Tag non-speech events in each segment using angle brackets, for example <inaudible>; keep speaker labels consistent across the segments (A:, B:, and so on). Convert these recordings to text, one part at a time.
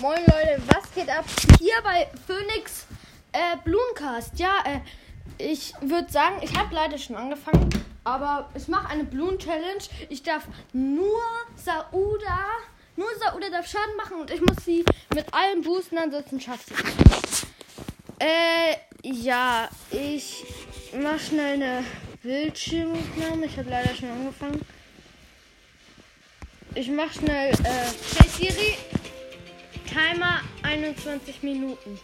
A: Moin Leute, was geht ab? Hier bei Phoenix äh, Blumencast. Ja, äh, ich würde sagen, ich habe leider schon angefangen, aber ich mache eine Blumen Challenge. Ich darf nur Sauda, nur Sauda darf Schaden machen und ich muss sie mit allen boosten, ansonsten schafft sie. Äh, ja, ich mache schnell eine Bildschirmaufnahme. Ich habe leider schon angefangen. Ich mache schnell, äh, hey Siri, Timer 21 Minuten.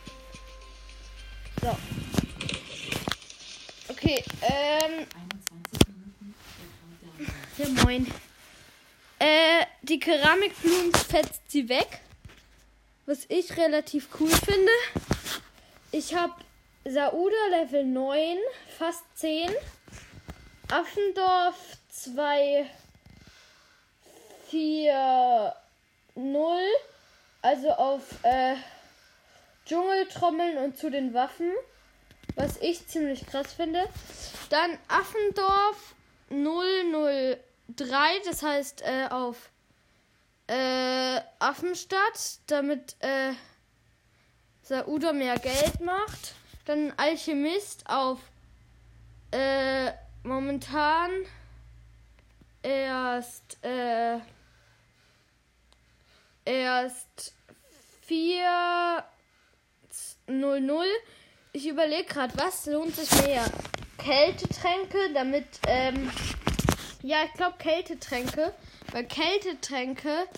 A: So. Okay, ähm. Ja, moin. Äh, die Keramikblumen fetzt sie weg. Was ich relativ cool finde. Ich habe Sauda Level 9, fast 10. Affendorf 2, 4, 0 also auf äh, Dschungeltrommeln und zu den Waffen. Was ich ziemlich krass finde. Dann Affendorf 003, das heißt äh, auf äh, Affenstadt, damit äh, Sauda mehr Geld macht. Dann Alchemist auf äh, momentan erst äh, erst 4 0 0. Ich überlege gerade, was lohnt sich mehr? Kältetränke, damit, ähm, ja, ich glaube Kältetränke, weil Kältetränke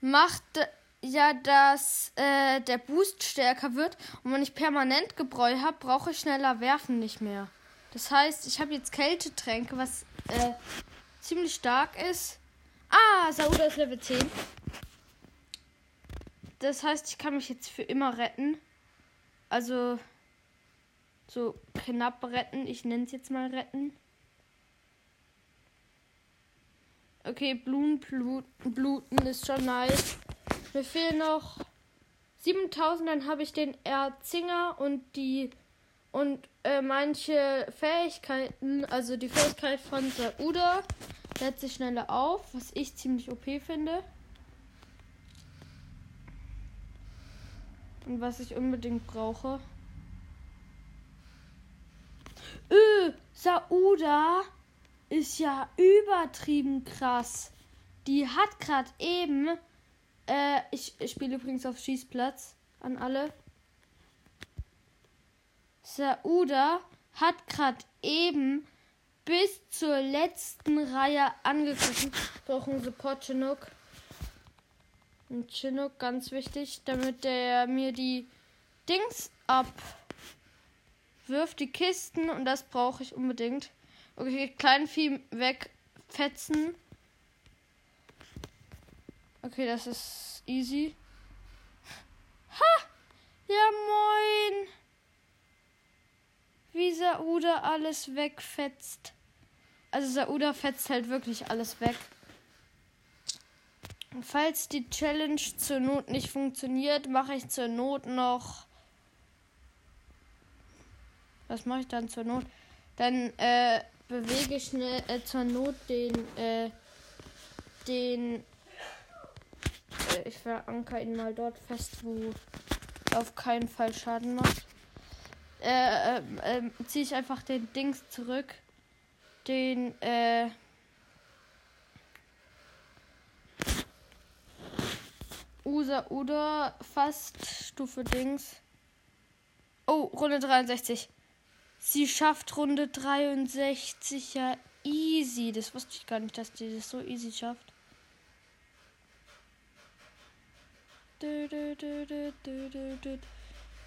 A: macht ja, dass äh, der Boost stärker wird und wenn ich permanent Gebräu habe, brauche ich schneller werfen nicht mehr. Das heißt, ich habe jetzt Kältetränke, was äh, ziemlich stark ist. Ah, Sauda ist Level 10. Das heißt, ich kann mich jetzt für immer retten. Also so knapp retten. Ich nenne es jetzt mal retten. Okay, Blumen bluten ist schon nice. Mir fehlen noch 7000, dann habe ich den Erzinger und die und äh, manche Fähigkeiten, also die Fähigkeit von Sauda, setzt sich schneller auf, was ich ziemlich OP finde. Und was ich unbedingt brauche. Öh, Sauda ist ja übertrieben krass. Die hat gerade eben. Äh, ich, ich spiele übrigens auf Schießplatz an alle. Sauda hat gerade eben bis zur letzten Reihe angegriffen. Brauchen Support Chinook. Und Chinook, ganz wichtig, damit der mir die Dings abwirft, die Kisten. Und das brauche ich unbedingt. Okay, Kleinvieh wegfetzen. Okay, das ist easy. Ha! Ja, moin! Wie Sauda alles wegfetzt. Also Sauda fetzt halt wirklich alles weg. Falls die Challenge zur Not nicht funktioniert, mache ich zur Not noch. Was mache ich dann zur Not? Dann äh, bewege ich schnell äh, zur Not den äh, den äh, ich veranker ihn mal dort fest, wo auf keinen Fall Schaden macht. Äh, äh, äh ziehe ich einfach den Dings zurück. Den, äh, Usa oder fast Stufe Dings. Oh, Runde 63. Sie schafft Runde 63 ja easy. Das wusste ich gar nicht, dass die das so easy schafft.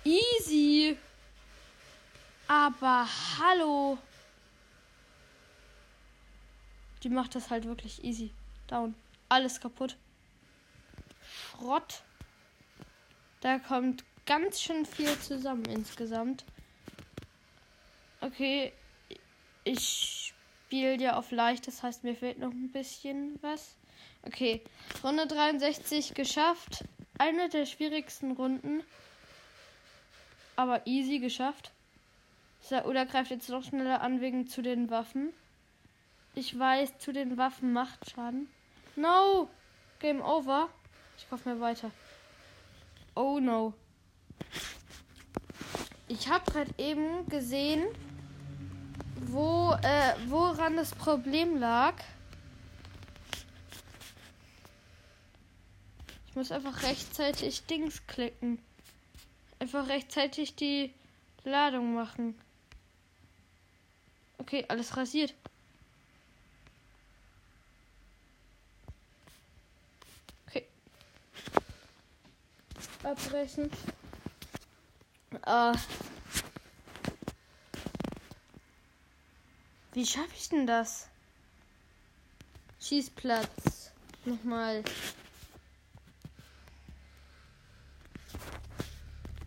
A: Easy. Aber hallo. Die macht das halt wirklich easy. Down. Alles kaputt. Schrott. Da kommt ganz schön viel zusammen insgesamt. Okay, ich spiele ja auf leicht, das heißt, mir fehlt noch ein bisschen was. Okay, Runde 63 geschafft. Eine der schwierigsten Runden. Aber easy geschafft. Oder greift jetzt noch schneller an wegen zu den Waffen. Ich weiß, zu den Waffen macht Schaden. No! Game over. Ich kaufe mir weiter. Oh no. Ich habe gerade eben gesehen, wo, äh, woran das Problem lag. Ich muss einfach rechtzeitig Dings klicken. Einfach rechtzeitig die Ladung machen. Okay, alles rasiert. Abbrechen. Äh. Wie schaffe ich denn das? Schießplatz. Nochmal.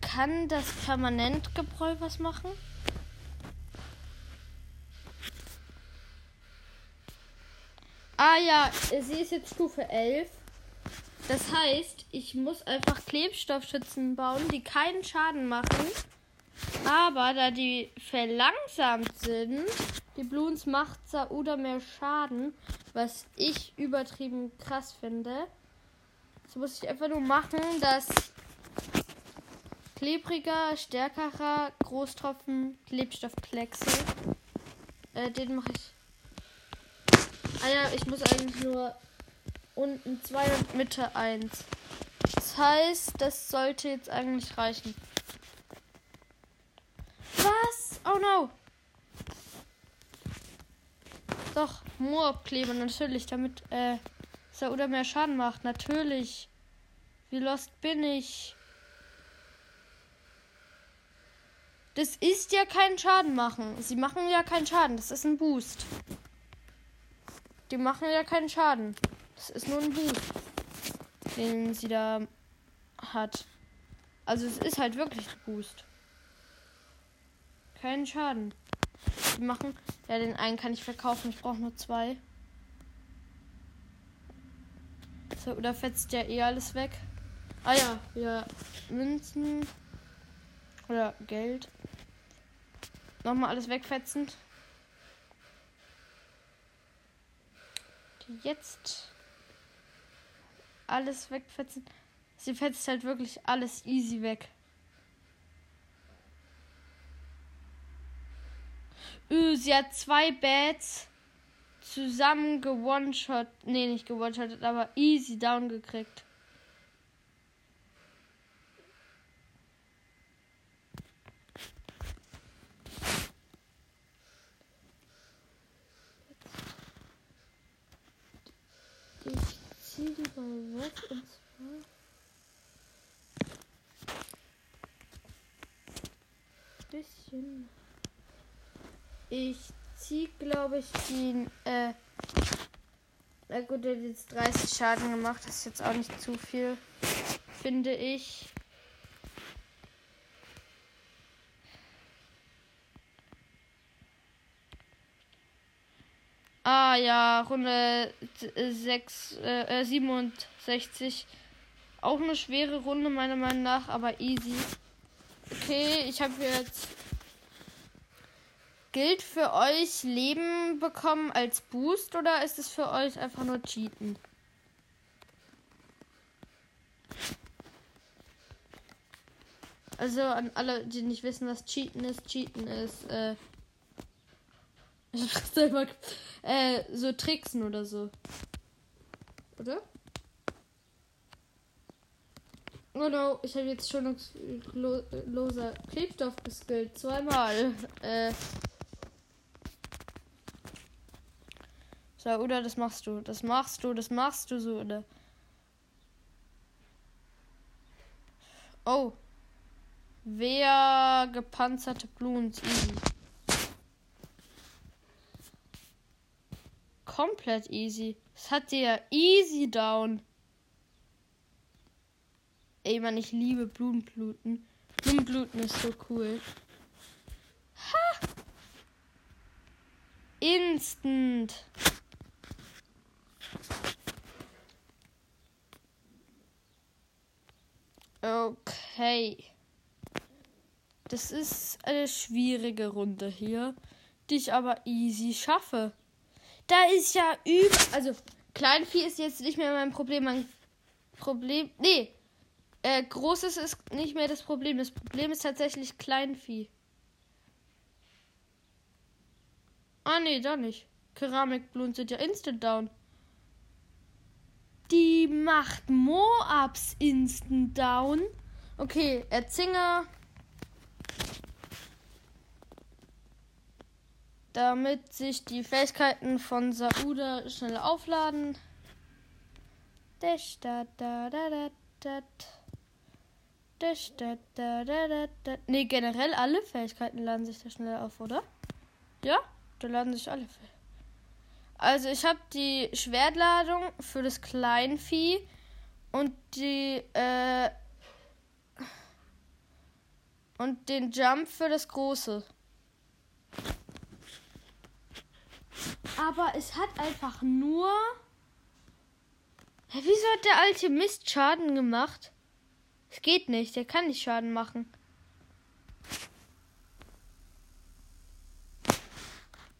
A: Kann das Permanentgebräu was machen? Ah ja, sie ist jetzt Stufe 11. Das heißt, ich muss einfach Klebstoffschützen bauen, die keinen Schaden machen. Aber da die verlangsamt sind, die Bloons macht Sauda mehr Schaden, was ich übertrieben krass finde. So muss ich einfach nur machen, dass klebriger, stärkerer Großtropfen Klebstoffkleckse. Äh, den mache ich. Ah ja, ich muss eigentlich nur unten 2 und Mitte 1. Das heißt, das sollte jetzt eigentlich reichen. Was? Oh no. Doch, Moorabkleber, natürlich, damit äh, oder mehr Schaden macht. Natürlich. Wie lost bin ich? Das ist ja kein Schaden machen. Sie machen ja keinen Schaden. Das ist ein Boost. Die machen ja keinen Schaden. Das ist nur ein Boost, den sie da hat. Also es ist halt wirklich Boost. Keinen Schaden. Die machen. Ja, den einen kann ich verkaufen. Ich brauche nur zwei. So, oder fetzt ja eh alles weg. Ah ja, ja. Münzen. Oder Geld. Nochmal alles wegfetzend. Jetzt alles wegfetzen. Sie fetzt halt wirklich alles easy weg. Üh, sie hat zwei Bats zusammen gewone-shot. Nee, nicht gewone-shottet, aber easy down gekriegt. Weg und zwar. Bisschen. Ich ziehe, glaube ich, den. Äh, na gut, der hat jetzt 30 Schaden gemacht. Das ist jetzt auch nicht zu viel, finde ich. Ah ja, Runde 6, äh, 67. Äh, Auch eine schwere Runde meiner Meinung nach, aber easy. Okay, ich habe jetzt Gilt für euch Leben bekommen als Boost oder ist es für euch einfach nur Cheaten? Also an alle, die nicht wissen, was Cheaten ist. Cheaten ist, äh, ich selber. Äh, so Tricksen oder so. Oder? Oh no, ich habe jetzt schon lo loser Klebstoff geskillt. Zweimal. Äh. So, oder das machst du. Das machst du, das machst du so, oder? Oh. Wer gepanzerte Blumen easy. Komplett easy. Das hat dir easy down. Ey, man, ich liebe Blumenbluten. Blumenbluten ist so cool. Ha! Instant. Okay. Das ist eine schwierige Runde hier, die ich aber easy schaffe. Da ist ja über. Also, Kleinvieh ist jetzt nicht mehr mein Problem. Mein Problem. Nee. Äh, großes ist nicht mehr das Problem. Das Problem ist tatsächlich Kleinvieh. Ah, nee, da nicht. Keramikblumen sind ja instant down. Die macht Moabs instant down. Okay, Erzinger. Damit sich die Fähigkeiten von Sauda schnell aufladen. Ne, generell alle Fähigkeiten laden sich da schnell auf, oder? Ja, da laden sich alle Fähigkeiten. Also ich habe die Schwertladung für das Kleinvieh und die äh, und den Jump für das große. Aber es hat einfach nur. Hä, wieso hat der alte Mist Schaden gemacht? Es geht nicht, der kann nicht Schaden machen.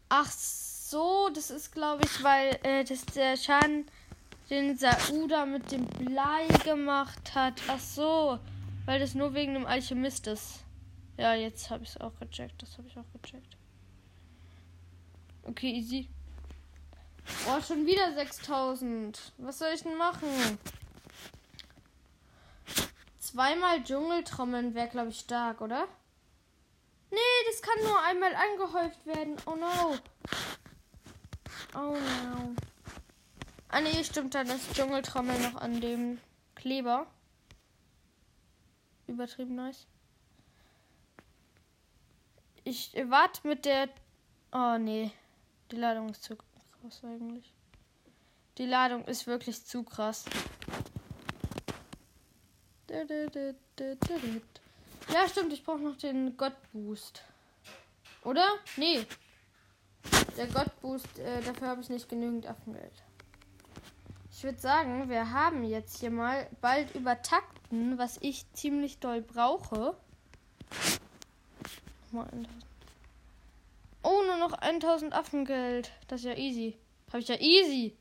A: Ach so, das ist glaube ich, weil äh, das der Schaden, den Sauda mit dem Blei gemacht hat. Ach so, weil das nur wegen dem Alchemist ist. Ja, jetzt habe ich es auch gecheckt. Das habe ich auch gecheckt. Okay, easy. Oh, schon wieder 6000. Was soll ich denn machen? Zweimal Dschungeltrommeln wäre, glaube ich, stark, oder? Nee, das kann nur einmal angehäuft werden. Oh no. Oh no. Ah nee, stimmt, dann ist Dschungeltrommel noch an dem Kleber. Übertrieben nice. Ich warte mit der. Oh nee. Die Ladung ist zu krass eigentlich. Die Ladung ist wirklich zu krass. Ja, stimmt, ich brauche noch den Gott-Boost. Oder? Nee. Der Gott-Boost, äh, dafür habe ich nicht genügend Affengeld. Ich würde sagen, wir haben jetzt hier mal bald übertakten, was ich ziemlich doll brauche. Oh, nur noch 1000 Affengeld. Das ist ja easy. Habe ich ja easy.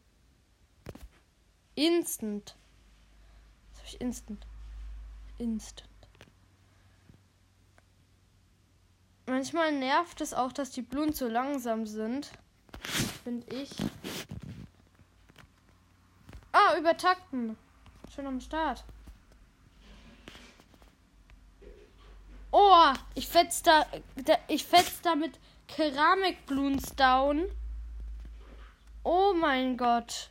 A: Instant. Das habe ich instant. Instant. Manchmal nervt es auch, dass die Blumen zu langsam sind. Finde ich. Ah, übertakten. Schön am Start. Oh, ich fetz da, da ich fetz da mit Keramikbloons down. Oh mein Gott.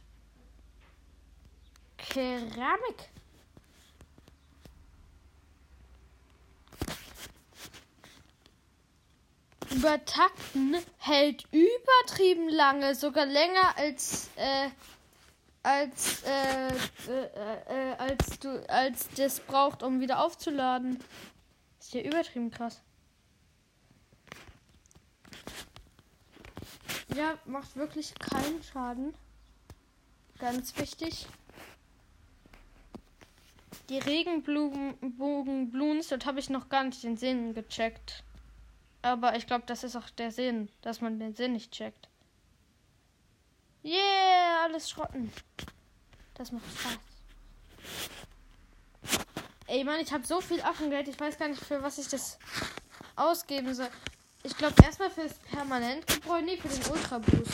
A: Keramik. Übertakten hält übertrieben lange, sogar länger als äh, als äh, äh, äh, als du als das braucht, um wieder aufzuladen. Ist ja übertrieben krass. Ja, macht wirklich keinen Schaden. Ganz wichtig. Die Regenbogenblumen, dort habe ich noch gar nicht den Sinn gecheckt. Aber ich glaube, das ist auch der Sinn, dass man den Sinn nicht checkt. Yeah, alles schrotten. Das macht Spaß. Ey, Mann, ich habe so viel Affengeld. Ich weiß gar nicht, für was ich das ausgeben soll. Ich glaube erstmal fürs Permanentgebräu, nee, für den Ultra Boost.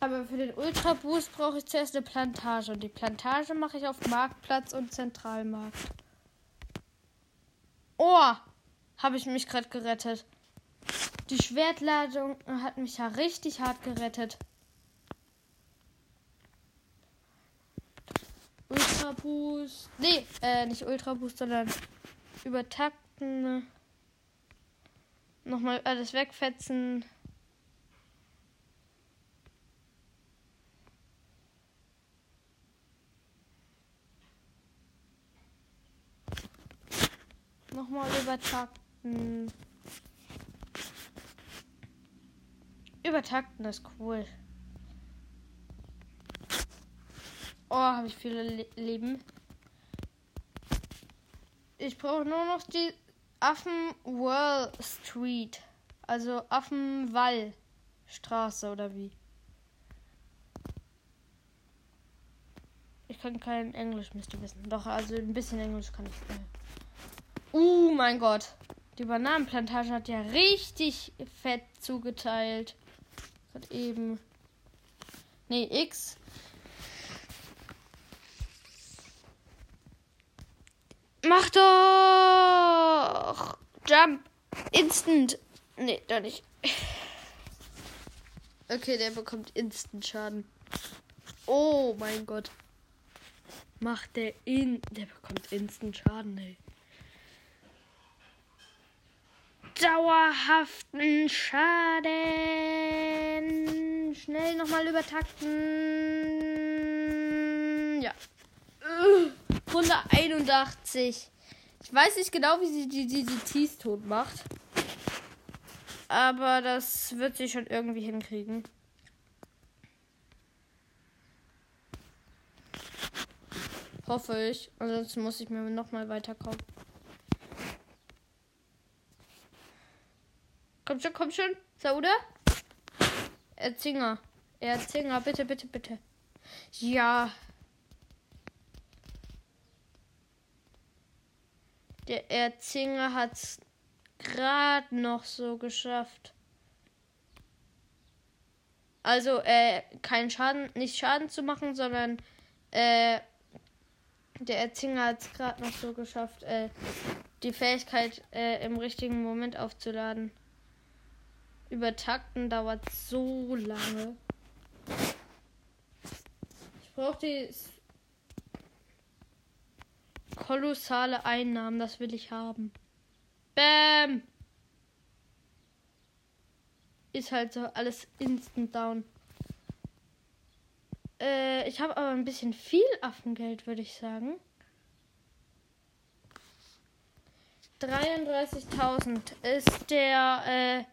A: Aber für den Ultra Boost brauche ich zuerst eine Plantage. Und die Plantage mache ich auf Marktplatz und Zentralmarkt. Oh, habe ich mich gerade gerettet. Die Schwertladung hat mich ja richtig hart gerettet. Ultra Boost. Nee, äh, nicht Ultra Boost, sondern übertakten. Nochmal alles wegfetzen. Nochmal übertakten. Übertakten ist cool. Oh, habe ich viele Le Leben. Ich brauche nur noch die Affenwall Street. Also Affenwallstraße oder wie? Ich kann kein Englisch, müsst ihr wissen. Doch, also ein bisschen Englisch kann ich. Uh, mein Gott. Die Bananenplantage hat ja richtig fett zugeteilt. Gerade eben. Nee, X. Mach doch! Jump! Instant! Nee, doch nicht. Okay, der bekommt Instant Schaden. Oh mein Gott. Macht der in. Der bekommt Instant Schaden, ey. Dauerhaften Schaden. Schnell nochmal übertakten. Ja. Runde 81. Ich weiß nicht genau, wie sie die, die, die Tees tot macht. Aber das wird sie schon irgendwie hinkriegen. Hoffe ich. Ansonsten muss ich mir nochmal weiter kaufen. Komm schon, komm schon. Sauda? Erzinger. Erzinger, bitte, bitte, bitte. Ja. Der Erzinger hat's gerade noch so geschafft. Also, äh, keinen Schaden, nicht Schaden zu machen, sondern, äh, der Erzinger hat es gerade noch so geschafft, äh, die Fähigkeit äh, im richtigen Moment aufzuladen. Übertakten dauert so lange. Ich brauche die kolossale Einnahmen, das will ich haben. Bam! Ist halt so alles instant down. Äh, ich habe aber ein bisschen viel Affengeld, würde ich sagen. 33.000 ist der äh,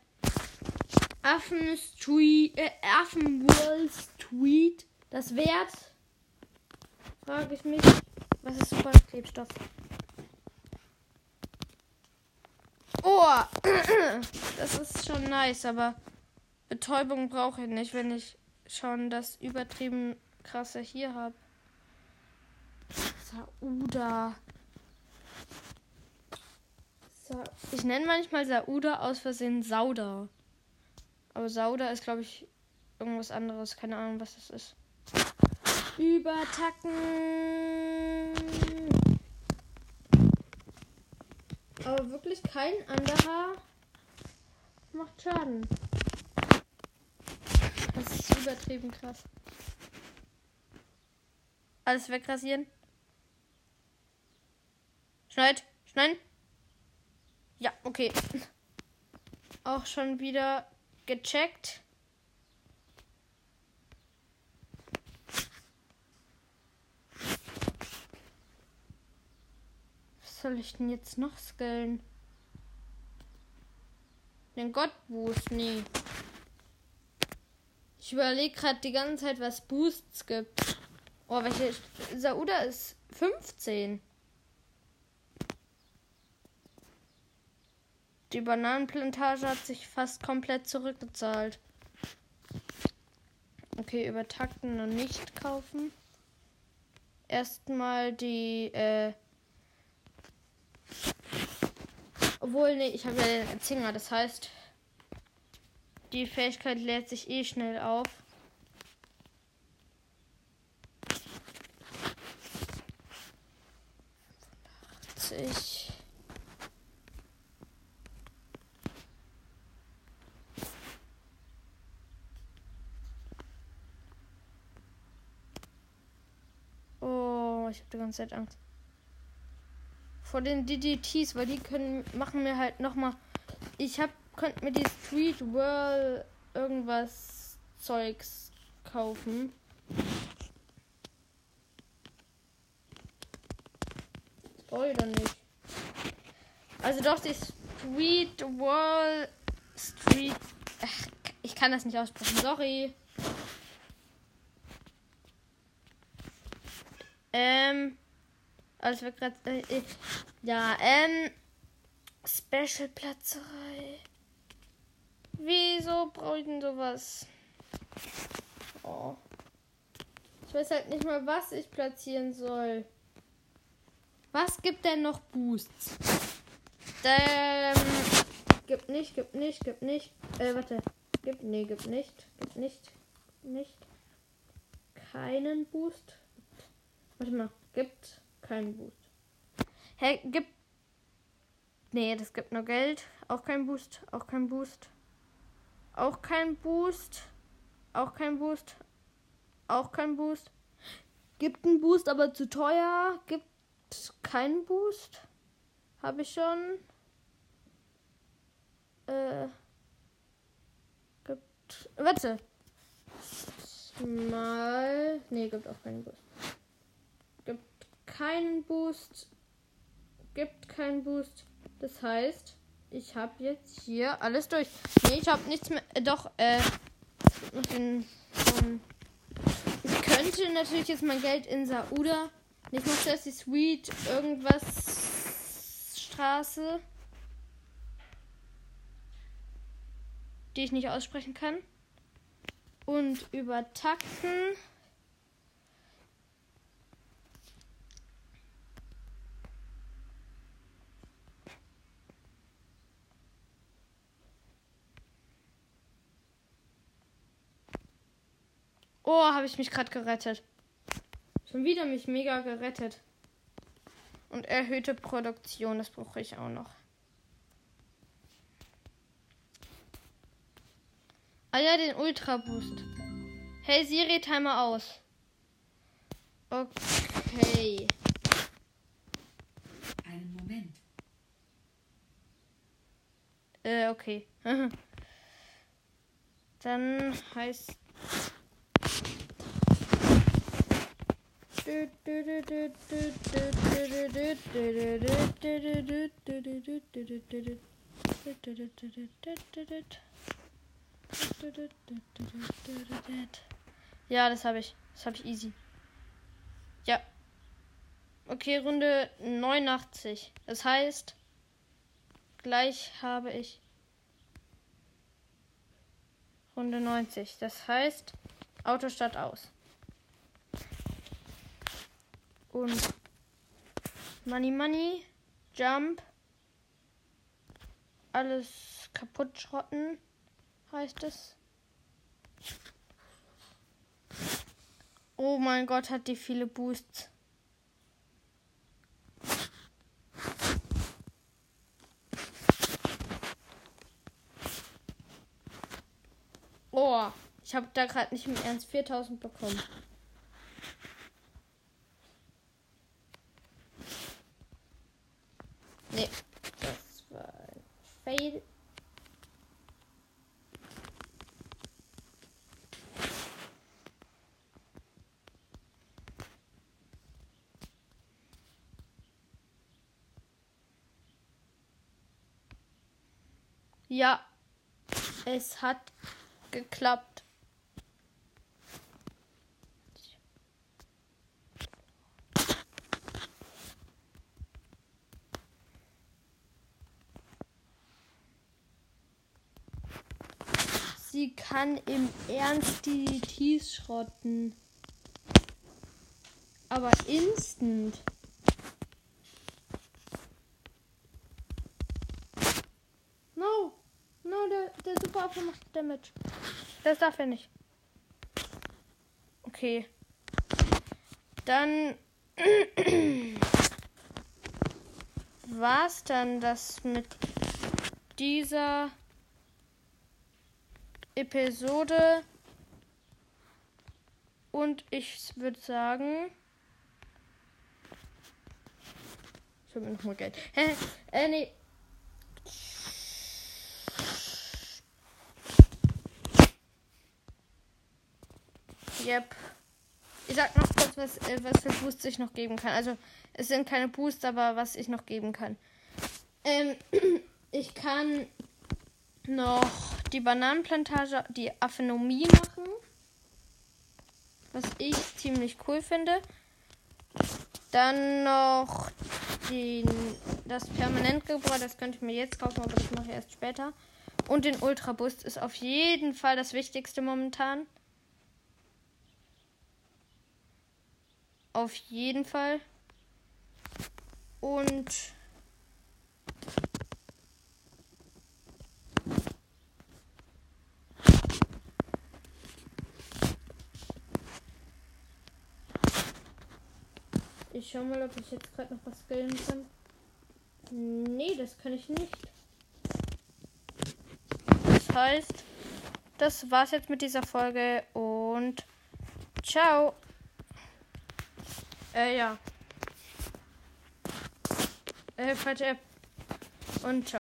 A: Affen Street, äh, Affenworld Street das wert? Frage ich mich. Was ist super Klebstoff? Oh, <clears throat> das ist schon nice, aber Betäubung brauche ich nicht, wenn ich schon das übertrieben krasse hier habe. Sauda. Sa ich nenne manchmal Sauda aus Versehen Sauda. Aber Sauda ist, glaube ich, irgendwas anderes. Keine Ahnung, was das ist. Übertacken. Aber wirklich kein anderer macht Schaden. Das ist übertrieben krass. Alles wegrasieren. Schneid, schneiden. Ja, okay. <laughs> Auch schon wieder gecheckt. Soll ich denn jetzt noch skillen? Den Gottboost, nee. Ich überlege gerade die ganze Zeit, was Boosts gibt. Oh, welche. Sauda ist 15. Die Bananenplantage hat sich fast komplett zurückgezahlt. Okay, übertakten und nicht kaufen. Erstmal die, äh. Obwohl, nee, ich habe ja den Erzinger, das heißt, die Fähigkeit lädt sich eh schnell auf. Oh, ich habe die ganze Zeit Angst. Vor den DDTs, weil die können machen mir halt noch mal ich habe könnte mir die Street World irgendwas Zeugs kaufen. doch nicht. Also doch die Street Wall Street. Ach, ich kann das nicht aussprechen. Sorry. Ähm. Alles wird gerade. Äh, ja, ähm. Special Platzerei. Wieso brauche ich denn sowas? Oh. Ich weiß halt nicht mal, was ich platzieren soll. Was gibt denn noch Boosts? Ähm, gibt nicht, gibt nicht, gibt nicht. Äh, warte. Gibt, nee, gibt nicht. Gibt nicht. Nicht. Keinen Boost. Warte mal. Gibt keinen Boost. Hä, hey, gibt. Nee, das gibt nur Geld. Auch kein Boost. Auch kein Boost. Auch kein Boost. Auch kein Boost. Auch kein Boost. Gibt einen Boost, aber zu teuer. Gibt keinen Boost. Habe ich schon. Äh. Gibt. Warte. Mal. Nee, gibt auch keinen Boost. Keinen Boost. Gibt keinen Boost. Das heißt, ich habe jetzt hier alles durch. Nee, ich habe nichts mehr. Äh, doch, äh. Um, ich könnte natürlich jetzt mein Geld in Sauda. Nicht noch Jessie Sweet, irgendwas Straße. Die ich nicht aussprechen kann. Und übertakten. Oh, habe ich mich gerade gerettet. Schon wieder mich mega gerettet. Und erhöhte Produktion, das brauche ich auch noch. Ah ja, den Ultra Boost. Hey Siri, Timer aus. Okay.
B: Einen Moment.
A: Äh, okay. <laughs> Dann heißt Ja, das habe ich. Das habe ich easy. Ja. Okay, Runde 89. Das heißt, gleich habe ich Runde 90. Das heißt, Auto statt aus. Und Money Money, Jump, alles kaputt schrotten, heißt es. Oh mein Gott, hat die viele Boosts. Oh, ich habe da gerade nicht im Ernst 4000 bekommen. Nee, das war ein Fail. Ja, es hat geklappt. Sie kann im Ernst die Tees schrotten. Aber instant. No. No, der, Superaffe macht Damage. Das darf er nicht. Okay. Dann <clears throat> war's dann das mit dieser Episode. Und ich würde sagen. Ich habe mir nochmal Geld. Hä? <laughs> Äh, nee. Yep. Ich sag noch kurz, was, äh, was für Boosts ich noch geben kann. Also, es sind keine Boosts, aber was ich noch geben kann. Ähm, <clears throat> ich kann noch die Bananenplantage, die Aphenomie machen. Was ich ziemlich cool finde. Dann noch den, das Permanentgebäude, das könnte ich mir jetzt kaufen, aber das mache ich erst später. Und den Ultra Boost ist auf jeden Fall das Wichtigste momentan. Auf jeden Fall. Und Ich schau mal, ob ich jetzt gerade noch was skillen kann. Nee, das kann ich nicht. Das heißt, das war's jetzt mit dieser Folge und ciao. Äh, ja. Äh, falsche App. Und ciao.